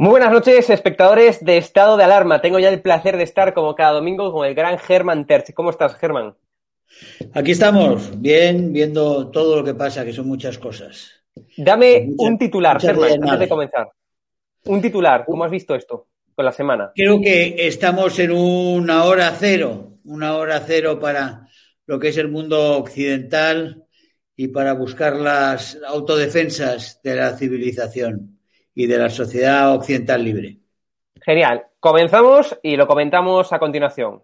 Muy buenas noches, espectadores de Estado de Alarma. Tengo ya el placer de estar como cada domingo con el gran Germán Terch. ¿Cómo estás, Germán? Aquí estamos, bien, viendo todo lo que pasa, que son muchas cosas. Dame un titular, Germán, antes de comenzar. Un titular, ¿cómo has visto esto con la semana? Creo que estamos en una hora cero, una hora cero para lo que es el mundo occidental y para buscar las autodefensas de la civilización y de la sociedad occidental libre. Genial. Comenzamos y lo comentamos a continuación.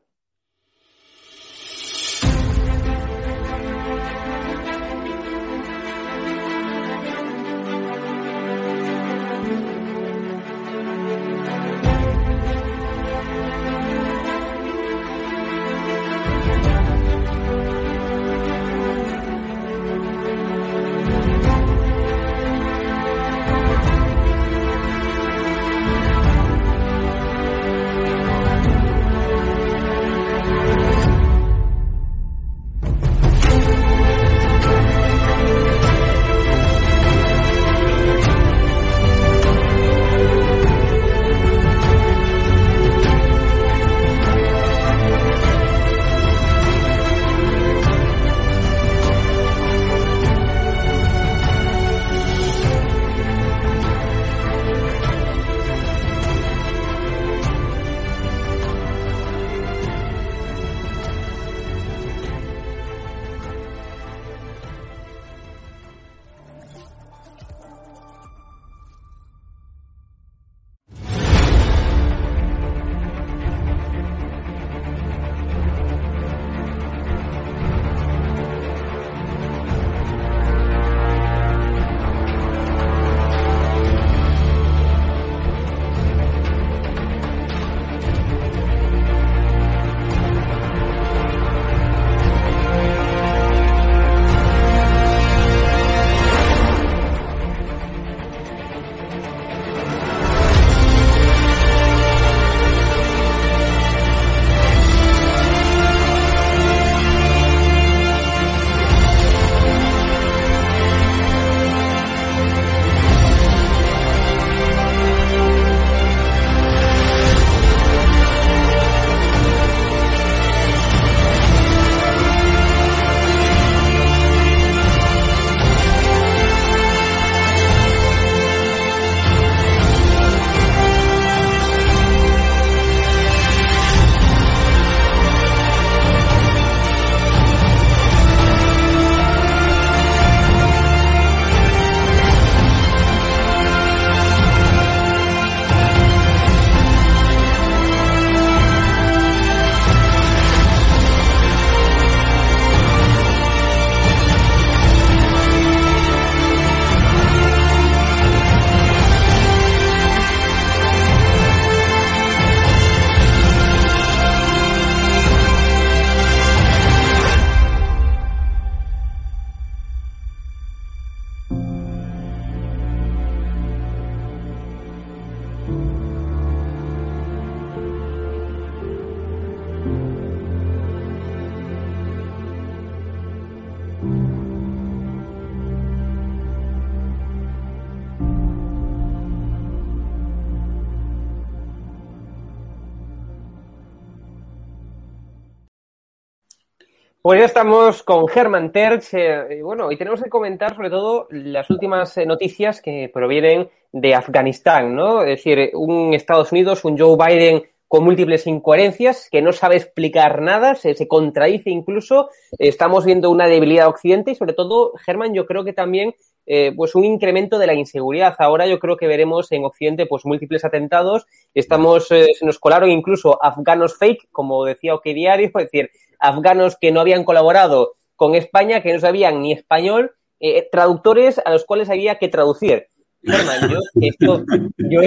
Pues ya estamos con Germán Terch. Eh, y bueno, y tenemos que comentar sobre todo las últimas eh, noticias que provienen de Afganistán, ¿no? Es decir, un Estados Unidos, un Joe Biden con múltiples incoherencias, que no sabe explicar nada, se, contradice incluso. Estamos viendo una debilidad occidente y sobre todo, Germán, yo creo que también eh, pues un incremento de la inseguridad. Ahora yo creo que veremos en Occidente pues múltiples atentados. Estamos, eh, se nos colaron incluso afganos fake, como decía OK Diario, es decir, afganos que no habían colaborado con España, que no sabían ni español, eh, traductores a los cuales había que traducir. Yo, esto, yo...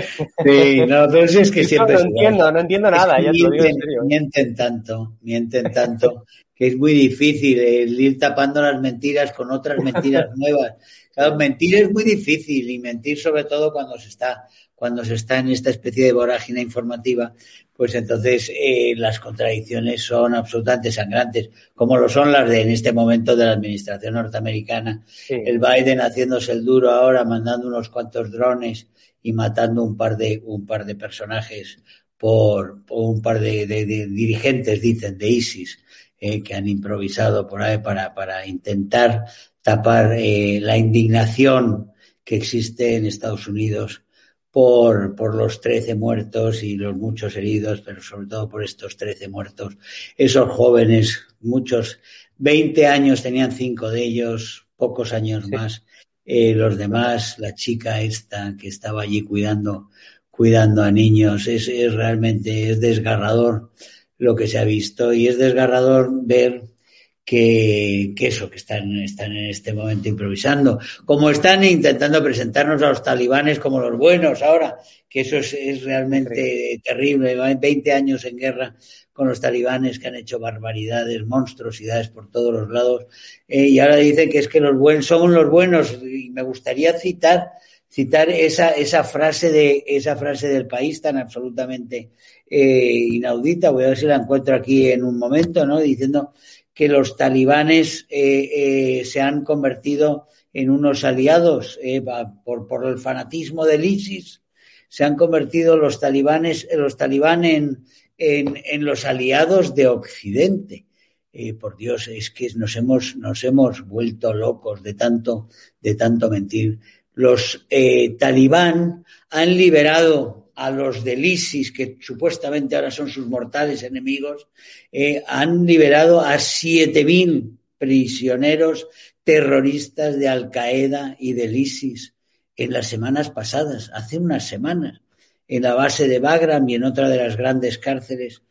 Sí, no, pero es que siempre... No, entiendo, no entiendo nada, ya mienten, te digo en serio. mienten tanto, mienten tanto, que es muy difícil el ir tapando las mentiras con otras mentiras nuevas. Claro, mentir es muy difícil y mentir sobre todo cuando se está cuando se está en esta especie de vorágine informativa, pues entonces eh, las contradicciones son absolutamente sangrantes, como lo son las de en este momento de la administración norteamericana. El Biden haciéndose el duro ahora, mandando unos cuantos drones y matando un par de un par de personajes por, un par de, dirigentes, dicen, de ISIS, eh, que han improvisado por ahí para, para intentar tapar eh, la indignación que existe en Estados Unidos por, por los 13 muertos y los muchos heridos, pero sobre todo por estos 13 muertos. Esos jóvenes, muchos, 20 años tenían cinco de ellos, pocos años más. Eh, los demás, la chica esta que estaba allí cuidando cuidando a niños. Es, realmente es desgarrador lo que se ha visto y es desgarrador ver que, eso, que están, están en este momento improvisando. Como están intentando presentarnos a los talibanes como los buenos ahora, que eso es, realmente terrible. Van 20 años en guerra con los talibanes que han hecho barbaridades, monstruosidades por todos los lados. Eh, y ahora dicen que es que los buenos son los buenos. Y me gustaría citar citar esa, esa frase de esa frase del país tan absolutamente eh, inaudita. Voy a ver si la encuentro aquí en un momento, ¿no? Diciendo que los talibanes eh, eh, se han convertido en unos aliados por, por el fanatismo del ISIS. Se han convertido los talibanes, los talibanes en, en, en los aliados de Occidente. por Dios, es que nos hemos, nos hemos vuelto locos de tanto, de tanto mentir los eh, talibán han liberado a los del ISIS, que supuestamente ahora son sus mortales enemigos, eh, han liberado a 7.000 prisioneros terroristas de Al Qaeda y del ISIS en las semanas pasadas, hace unas semanas, en la base de Bagram y en otra de las grandes cárceles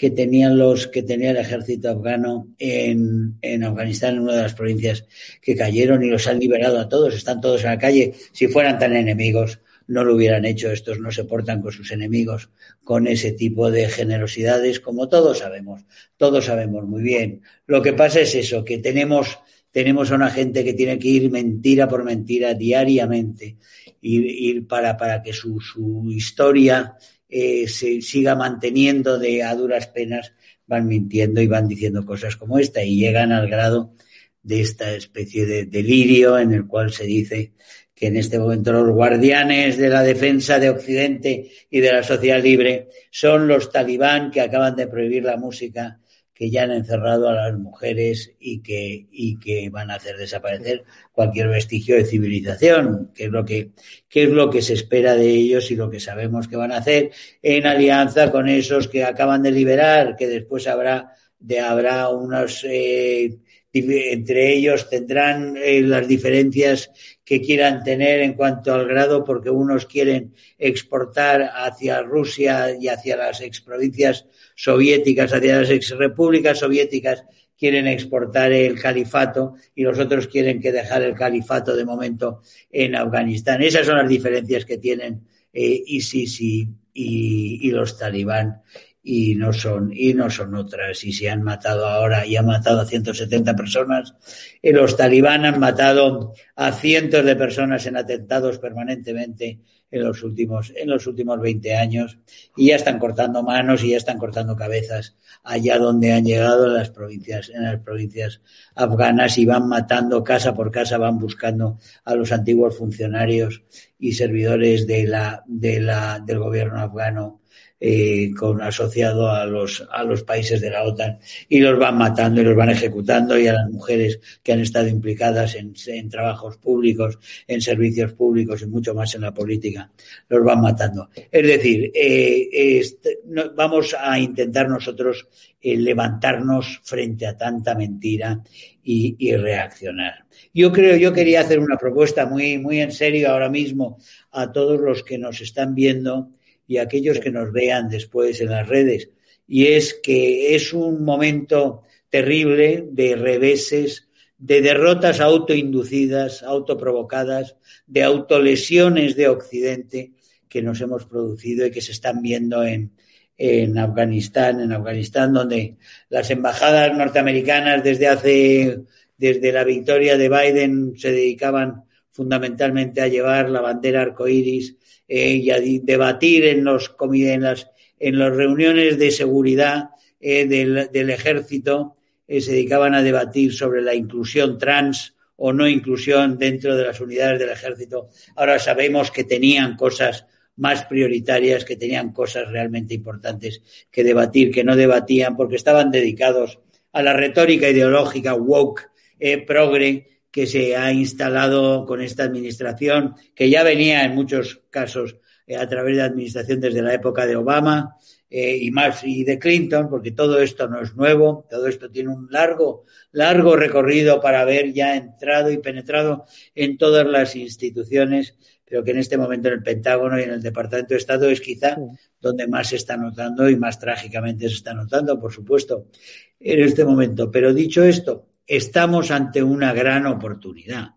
que tenían los que tenía el ejército afgano en, en, Afganistán, en una de las provincias que cayeron y los han liberado a todos, están todos en la calle. Si fueran tan enemigos, no lo hubieran hecho. Estos no se portan con sus enemigos con ese tipo de generosidades, como todos sabemos. Todos sabemos muy bien. Lo que pasa es eso, que tenemos, tenemos a una gente que tiene que ir mentira por mentira diariamente, ir, ir para, para que su, su historia eh, se siga manteniendo de a duras penas, van mintiendo y van diciendo cosas como esta y llegan al grado de esta especie de delirio en el cual se dice que en este momento los guardianes de la defensa de Occidente y de la sociedad libre son los talibán que acaban de prohibir la música que ya han encerrado a las mujeres y que, y que van a hacer desaparecer cualquier vestigio de civilización, que es lo que, que es lo que se espera de ellos y lo que sabemos que van a hacer en alianza con esos que acaban de liberar, que después habrá, de, habrá unos, eh, entre ellos tendrán eh, las diferencias que quieran tener en cuanto al grado, porque unos quieren exportar hacia Rusia y hacia las exprovincias soviéticas, hacia las exrepúblicas soviéticas, quieren exportar el califato y los otros quieren que dejar el califato de momento en Afganistán. Esas son las diferencias que tienen eh, ISIS y, y, los talibán y no son y no son otras. Y se han matado ahora y han matado a 170 personas. Y los talibán han matado a cientos de personas en atentados permanentemente en los últimos en los últimos 20 años. Y ya están cortando manos y ya están cortando cabezas allá donde han llegado en las provincias en las provincias afganas y van matando casa por casa van buscando a los antiguos funcionarios y servidores de la de la del gobierno afgano eh, con, asociado a los, a los países de la OTAN y los van matando y los van ejecutando y a las mujeres que han estado implicadas en, en trabajos públicos, en servicios públicos y mucho más en la política, los van matando. Es decir, eh, no, vamos a intentar nosotros eh, levantarnos frente a tanta mentira y, y, reaccionar. Yo creo, yo quería hacer una propuesta muy, muy en serio ahora mismo a todos los que nos están viendo y aquellos que nos vean después en las redes. Y es que es un momento terrible de reveses, de derrotas autoinducidas, autoprovocadas, de autolesiones de Occidente que nos hemos producido y que se están viendo en, en Afganistán, en Afganistán, donde las embajadas norteamericanas desde hace, desde la victoria de Biden se dedicaban fundamentalmente a llevar la bandera arcoíris y a debatir en los en las en las reuniones de seguridad eh, del, del, ejército eh, se dedicaban a debatir sobre la inclusión trans o no inclusión dentro de las unidades del ejército. Ahora sabemos que tenían cosas más prioritarias, que tenían cosas realmente importantes que debatir, que no debatían porque estaban dedicados a la retórica ideológica woke, eh, progre, que se ha instalado con esta administración, que ya venía en muchos casos eh, a través de la administración desde la época de Obama eh, y más y de Clinton, porque todo esto no es nuevo, todo esto tiene un largo, largo recorrido para haber ya entrado y penetrado en todas las instituciones pero que en este momento en el Pentágono y en el Departamento de Estado es quizá donde más se está notando y más trágicamente se está notando, por supuesto, en este momento. Pero dicho esto, estamos ante una gran oportunidad.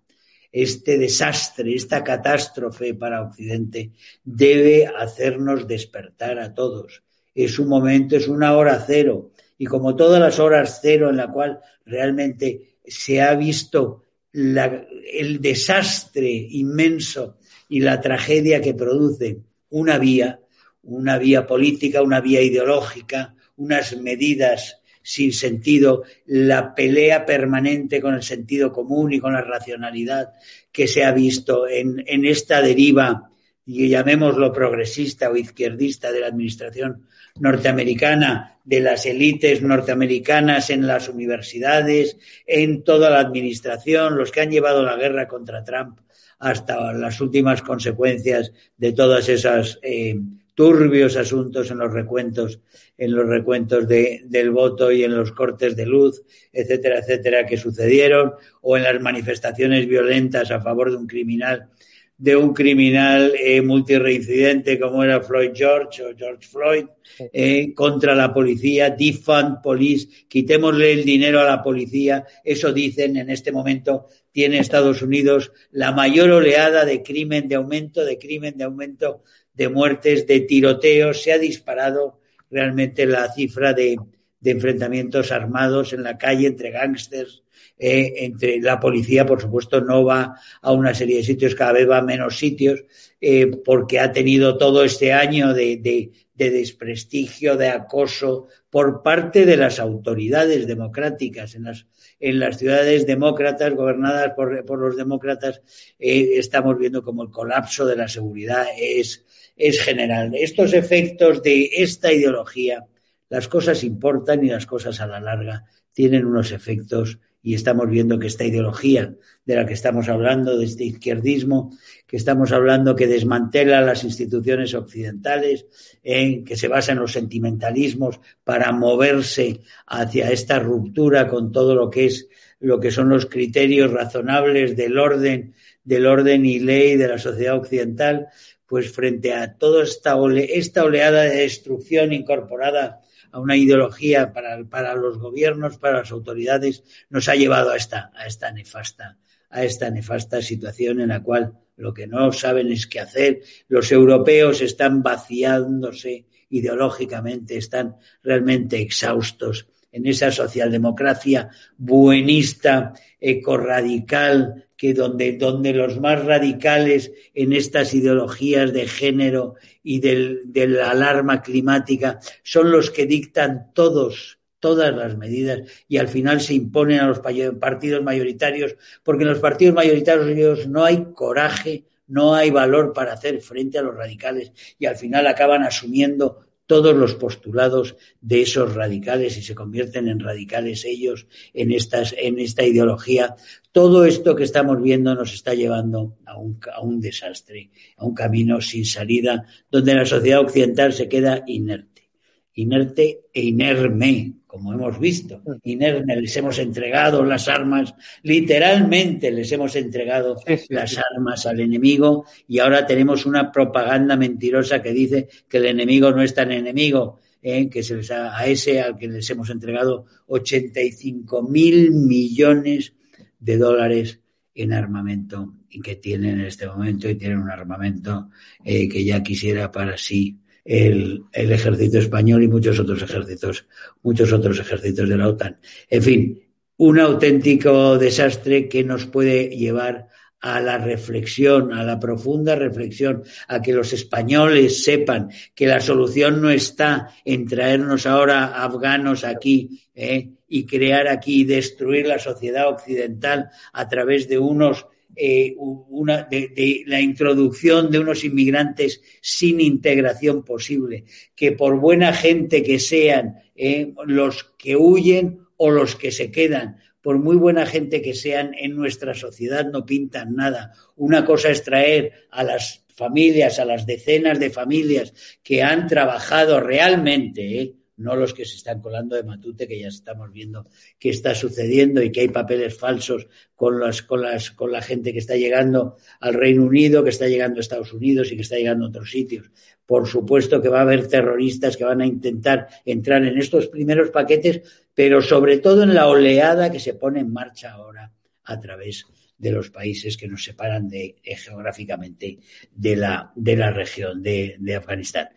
Este desastre, esta catástrofe para Occidente debe hacernos despertar a todos. Es un momento, es una hora cero. Y como todas las horas cero en la cual realmente se ha visto el desastre inmenso y la tragedia que produce una vía, una vía política, una vía ideológica, unas medidas sin sentido, la pelea permanente con el sentido común y con la racionalidad que se ha visto en, en esta deriva, y llamémoslo progresista o izquierdista de la administración norteamericana, de las élites norteamericanas en las universidades, en toda la administración, los que han llevado la guerra contra Trump hasta las últimas consecuencias de todas esas eh, turbios asuntos en los recuentos, en los recuentos de, del voto y en los cortes de luz, etcétera, etcétera, que sucedieron, o en las manifestaciones violentas a favor de un criminal, de un criminal eh, multireincidente como era Floyd George o George Floyd, eh, contra la policía, defund police, quitémosle el dinero a la policía, eso dicen en este momento tiene Estados Unidos la mayor oleada de crimen, de aumento, de crimen, de aumento de muertes, de tiroteos. Se ha disparado realmente la cifra de, enfrentamientos armados en la calle entre gángsters, eh, entre la policía, por supuesto, no va a una serie de sitios, cada vez va a menos sitios, eh, porque ha tenido todo este año de desprestigio, de acoso por parte de las autoridades democráticas en las en las ciudades demócratas, gobernadas por, por los demócratas, eh, estamos viendo como el colapso de la seguridad es, es general. Estos efectos de esta ideología, las cosas importan y las cosas a la larga tienen unos efectos y estamos viendo que esta ideología de la que estamos hablando, de este izquierdismo, que estamos hablando que desmantela las instituciones occidentales, en que se basa en los sentimentalismos para moverse hacia esta ruptura con todo lo que es lo que son los criterios razonables del orden, del orden y ley de la sociedad occidental, pues frente a toda esta, ole, esta oleada de destrucción incorporada a una ideología para, los gobiernos, para las autoridades, nos ha llevado a esta, a esta nefasta, a esta nefasta situación en la cual lo que no saben es qué hacer. Los europeos están vaciándose ideológicamente, están realmente exhaustos en esa socialdemocracia buenista, ecorradical, que donde, donde los más radicales en estas ideologías de género y del, de la alarma climática son los que dictan todos todas las medidas y al final se imponen a los partidos mayoritarios, porque en los partidos mayoritarios no hay coraje, no hay valor para hacer frente a los radicales y al final acaban asumiendo todos los postulados de esos radicales y se convierten en radicales ellos en, estas, en esta ideología. Todo esto que estamos viendo nos está llevando a un, a un desastre, a un camino sin salida, donde la sociedad occidental se queda inerte, inerte e inerme, como hemos visto. Inerme, les hemos entregado las armas, literalmente les hemos entregado sí, sí, las sí. armas al enemigo y ahora tenemos una propaganda mentirosa que dice que el enemigo no es tan enemigo, eh, que se les ha, a ese al que les hemos entregado 85 mil millones de dólares en armamento y que tienen en este momento y tienen un armamento eh, que ya quisiera para sí el, el, ejército español y muchos otros ejércitos, muchos otros ejércitos de la OTAN. En fin, un auténtico desastre que nos puede llevar a la reflexión, a la profunda reflexión, a que los españoles sepan que la solución no está en traernos ahora afganos aquí ¿eh? y crear aquí, destruir la sociedad occidental a través de unos eh, una, de, la introducción de unos inmigrantes sin integración posible, que por buena gente que sean eh, los que huyen o los que se quedan, por muy buena gente que sean en nuestra sociedad, no pintan nada. Una cosa es traer a las familias, a las decenas de familias que han trabajado realmente, ¿eh? No los que se están colando de Matute, que ya estamos viendo qué está sucediendo y que hay papeles falsos con, las, con, las, con la gente que está llegando al Reino Unido, que está llegando a Estados Unidos y que está llegando a otros sitios. Por supuesto que va a haber terroristas que van a intentar entrar en estos primeros paquetes, pero sobre todo en la oleada que se pone en marcha ahora a través de los países que nos separan eh, geográficamente de la, de la región de, de Afganistán.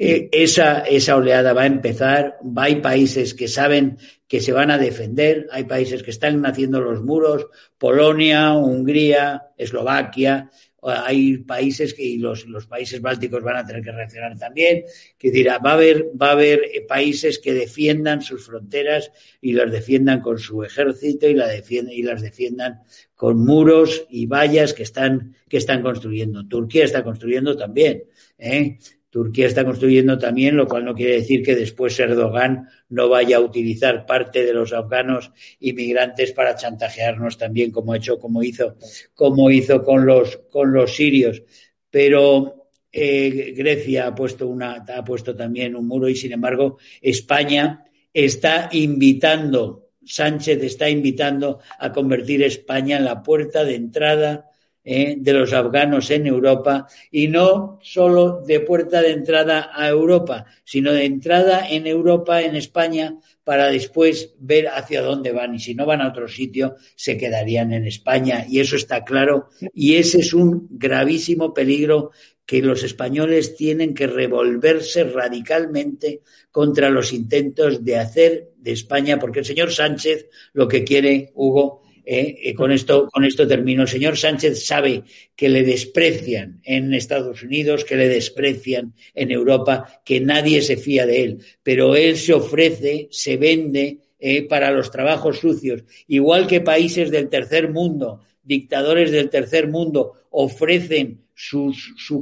Eh, esa, esa oleada va a empezar, hay países que saben que se van a defender, hay países que están haciendo los muros, Polonia, Hungría, Eslovaquia, hay países que y los, los, países bálticos van a tener que reaccionar también, que dirá, va a haber, va a haber países que defiendan sus fronteras y las defiendan con su ejército y, la defiendan, y las defiendan con muros y vallas que están, que están construyendo. Turquía está construyendo también. ¿eh? Turquía está construyendo también, lo cual no quiere decir que después Erdogan no vaya a utilizar parte de los afganos inmigrantes para chantajearnos también, como hecho, como hizo, como hizo con los, con los sirios. Pero eh, Grecia ha puesto una, ha puesto también un muro y sin embargo España está invitando, Sánchez está invitando a convertir España en la puerta de entrada eh, de los afganos en Europa y no solo de puerta de entrada a Europa, sino de entrada en Europa, en España, para después ver hacia dónde van. Y si no van a otro sitio, se quedarían en España. Y eso está claro. Y ese es un gravísimo peligro que los españoles tienen que revolverse radicalmente contra los intentos de hacer de España, porque el señor Sánchez lo que quiere, Hugo, eh, eh, con, esto, con esto termino. El señor Sánchez sabe que le desprecian en Estados Unidos, que le desprecian en Europa, que nadie se fía de él, pero él se ofrece, se vende eh, para los trabajos sucios, igual que países del tercer mundo, dictadores del tercer mundo, ofrecen su,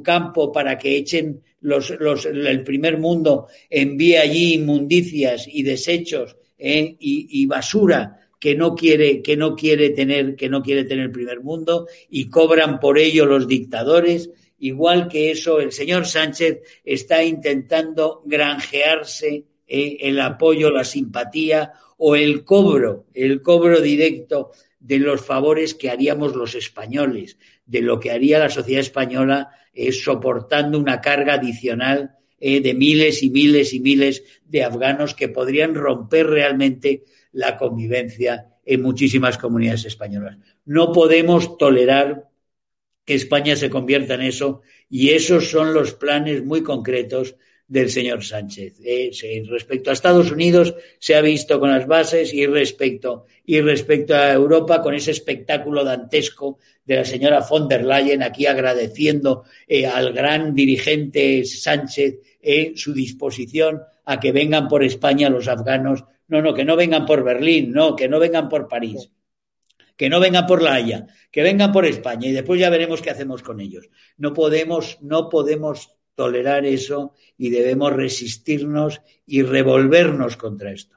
campo para que echen los, los, el primer mundo, envíe allí inmundicias y desechos y, y basura que no quiere, que no quiere tener, que no quiere tener el primer mundo y cobran por ello los dictadores. Igual que eso, el señor Sánchez está intentando granjearse eh, el apoyo, la simpatía o el cobro, el cobro directo de los favores que haríamos los españoles, de lo que haría la sociedad española eh, soportando una carga adicional eh, de miles y miles y miles de afganos que podrían romper realmente la convivencia en muchísimas comunidades españolas. No podemos tolerar que España se convierta en eso y esos son los planes muy concretos del señor Sánchez. Eh, respecto a Estados Unidos se ha visto con las bases y respecto, y respecto a Europa con ese espectáculo dantesco de la señora von der Leyen aquí agradeciendo eh, al gran dirigente Sánchez eh, su disposición a que vengan por España los afganos no, no, que no vengan por Berlín, no, que no vengan por París, que no vengan por La Haya, que vengan por España y después ya veremos qué hacemos con ellos. No podemos, no podemos tolerar eso y debemos resistirnos y revolvernos contra esto.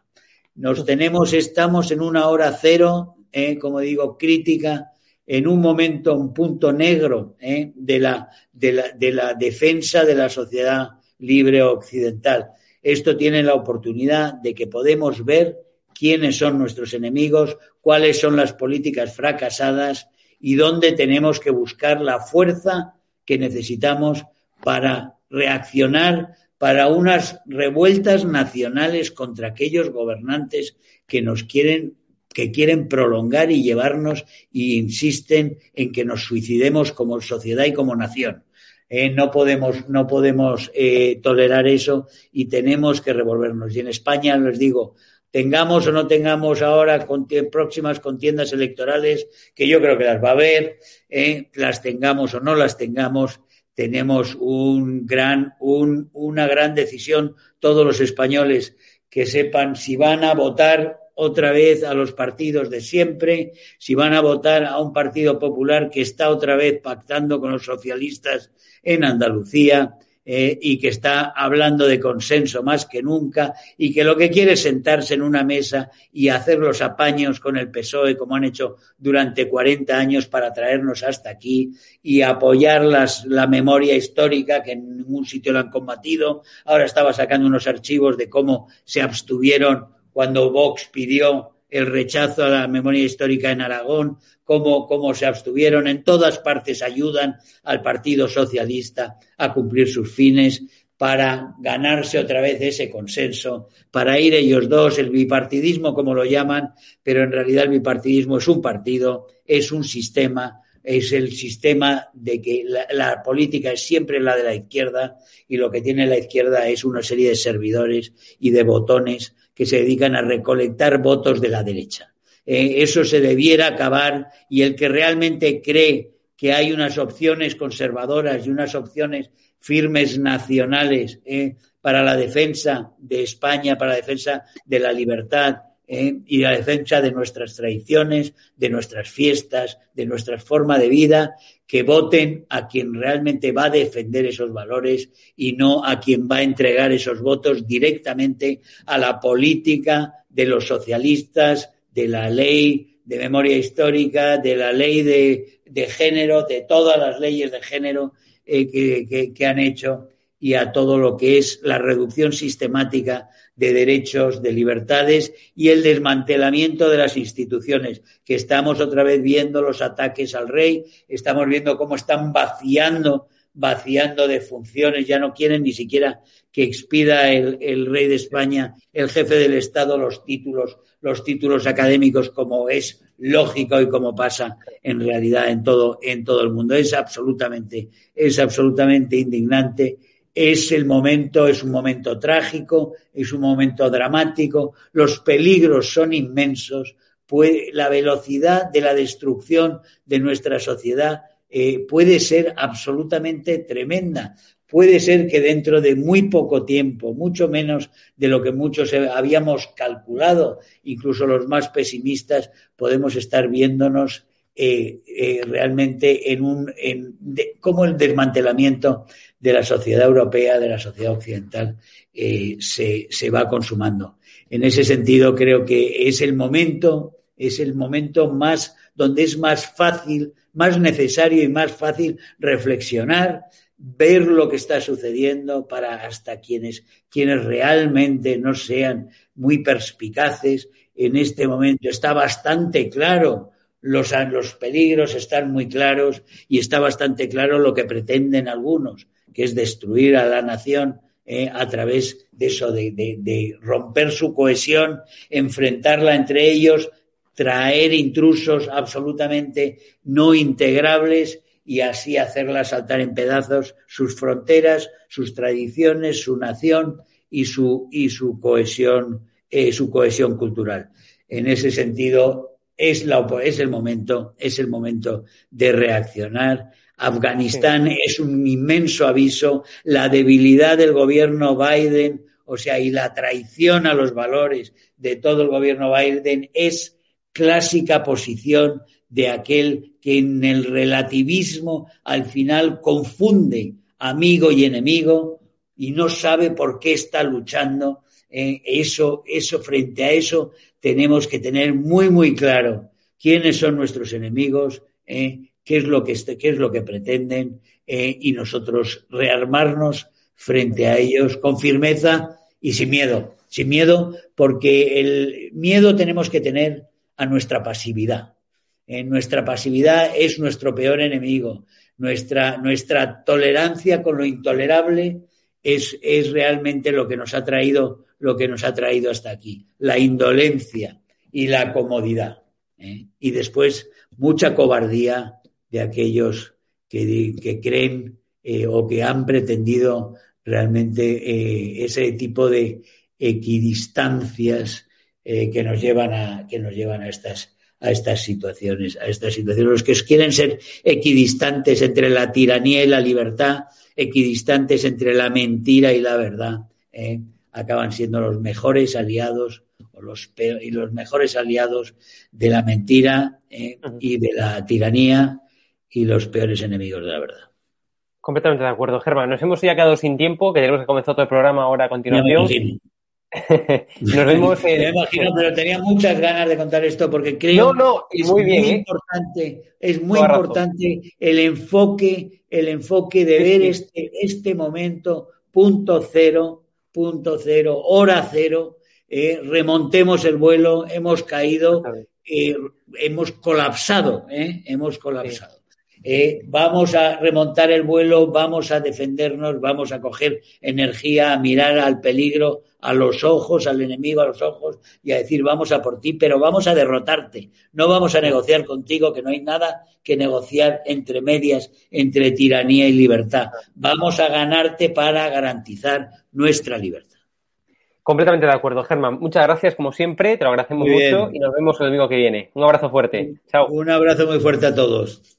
Nos tenemos, estamos en una hora cero, eh, como digo, crítica, en un momento, un punto negro eh, de, la, de, la, de la defensa de la sociedad libre occidental esto tiene la oportunidad de que podemos ver quiénes son nuestros enemigos, cuáles son las políticas fracasadas y dónde tenemos que buscar la fuerza que necesitamos para reaccionar para unas revueltas nacionales contra aquellos gobernantes que nos quieren que quieren prolongar y llevarnos y insisten en que nos suicidemos como sociedad y como nación. Eh, no podemos, no podemos eh, tolerar eso y tenemos que revolvernos. Y en España, les digo, tengamos o no tengamos ahora próximas contiendas electorales, que yo creo que las va a haber, eh, las tengamos o no las tengamos, tenemos un gran, un, una gran decisión todos los españoles que sepan si van a votar otra vez a los partidos de siempre, si van a votar a un partido popular que está otra vez pactando con los socialistas en Andalucía eh, y que está hablando de consenso más que nunca y que lo que quiere es sentarse en una mesa y hacer los apaños con el PSOE como han hecho durante 40 años para traernos hasta aquí y apoyar las, la memoria histórica que en ningún sitio lo han combatido. Ahora estaba sacando unos archivos de cómo se abstuvieron cuando Vox pidió el rechazo a la memoria histórica en Aragón, cómo, cómo se abstuvieron, en todas partes ayudan al Partido Socialista a cumplir sus fines para ganarse otra vez ese consenso, para ir ellos dos, el bipartidismo como lo llaman, pero en realidad el bipartidismo es un partido, es un sistema, es el sistema de que la, la, política es siempre la de la izquierda y lo que tiene la izquierda es una serie de servidores y de botones que se dedican a recolectar votos de la derecha. Eh, eso se debiera acabar y el que realmente cree que hay unas opciones conservadoras y unas opciones firmes nacionales eh, para la defensa de España, para la defensa de la libertad, ¿eh? y la defensa de nuestras tradiciones, de nuestras fiestas, de nuestra forma de vida, que voten a quien realmente va a defender esos valores y no a quien va a entregar esos votos directamente a la política de los socialistas, de la ley de memoria histórica, de la ley de, género, de todas las leyes de género eh, que han hecho y a todo lo que es la reducción sistemática de derechos, de libertades y el desmantelamiento de las instituciones, que estamos otra vez viendo los ataques al rey, estamos viendo cómo están vaciando, vaciando de funciones, ya no quieren ni siquiera que expida el, el rey de España, el jefe del Estado, los títulos, los títulos académicos, como es lógico y como pasa en realidad en todo, en todo el mundo. Es absolutamente, es absolutamente indignante es el momento, es un momento trágico, es un momento dramático, los peligros son inmensos, la velocidad de la destrucción de nuestra sociedad eh, puede ser absolutamente tremenda. Puede ser que dentro de muy poco tiempo, mucho menos de lo que muchos habíamos calculado, incluso los más pesimistas, podemos estar viéndonos eh, eh, realmente en un en, de, como el desmantelamiento de la sociedad europea, de la sociedad occidental, eh, se, se va consumando. En ese sentido, creo que es el momento, es el momento más donde es más fácil, más necesario y más fácil reflexionar, ver lo que está sucediendo para hasta quienes, quienes realmente no sean muy perspicaces. En este momento está bastante claro los, los peligros están muy claros y está bastante claro lo que pretenden algunos que es destruir a la nación eh, a través de eso, de, de, romper su cohesión, enfrentarla entre ellos, traer intrusos absolutamente no integrables y así hacerla saltar en pedazos sus fronteras, sus tradiciones, su nación y su, y su cohesión, eh, su cohesión cultural. En ese sentido, es, la, es el momento, es el momento de reaccionar, Afganistán sí. es un inmenso aviso, la debilidad del gobierno Biden, o sea, y la traición a los valores de todo el gobierno Biden es clásica posición de aquel que en el relativismo al final confunde amigo y enemigo y no sabe por qué está luchando. Eh, eso, eso, frente a eso, tenemos que tener muy, muy claro quiénes son nuestros enemigos, eh, qué es lo que, qué es lo que pretenden eh, y nosotros rearmarnos frente a ellos con firmeza y sin miedo. Sin miedo, porque el miedo tenemos que tener a nuestra pasividad. Nuestra pasividad es nuestro peor enemigo. Nuestra, nuestra tolerancia con lo intolerable es, es realmente lo que nos ha traído, lo que nos ha traído hasta aquí. La indolencia y la comodidad. ¿eh? Y después mucha cobardía, de aquellos que, que creen eh, o que han pretendido realmente eh, ese tipo de equidistancias que nos llevan a que nos llevan a estas a estas situaciones, a estas situaciones. Los que quieren ser equidistantes entre la tiranía y la libertad, equidistantes entre la mentira y la verdad, acaban siendo los mejores aliados o los y los mejores aliados de la mentira y de la tiranía y los peores enemigos de la verdad. Completamente de acuerdo, Germán. Nos hemos ya quedado sin tiempo, que tenemos que comenzar todo el programa ahora a continuación. Nos vemos en... Me imagino, pero tenía muchas ganas de contar esto porque creo que es muy, bien, ¿eh? importante, es muy importante el enfoque, el enfoque de ver este, este momento, punto cero, punto cero, hora cero, eh, remontemos el vuelo, hemos caído, eh, hemos colapsado, hemos colapsado. Eh, vamos a remontar el vuelo, vamos a defendernos, vamos a coger energía, a mirar al peligro, a los ojos, al enemigo a los ojos y a decir vamos a por ti, pero vamos a derrotarte. No vamos a negociar contigo, que no hay nada que negociar entre medias, entre tiranía y libertad. Vamos a ganarte para garantizar nuestra libertad. Completamente de acuerdo, Germán. Muchas gracias, como siempre, te lo agradecemos mucho y nos vemos el domingo que viene. Un abrazo fuerte. Chao. Un abrazo muy fuerte a todos.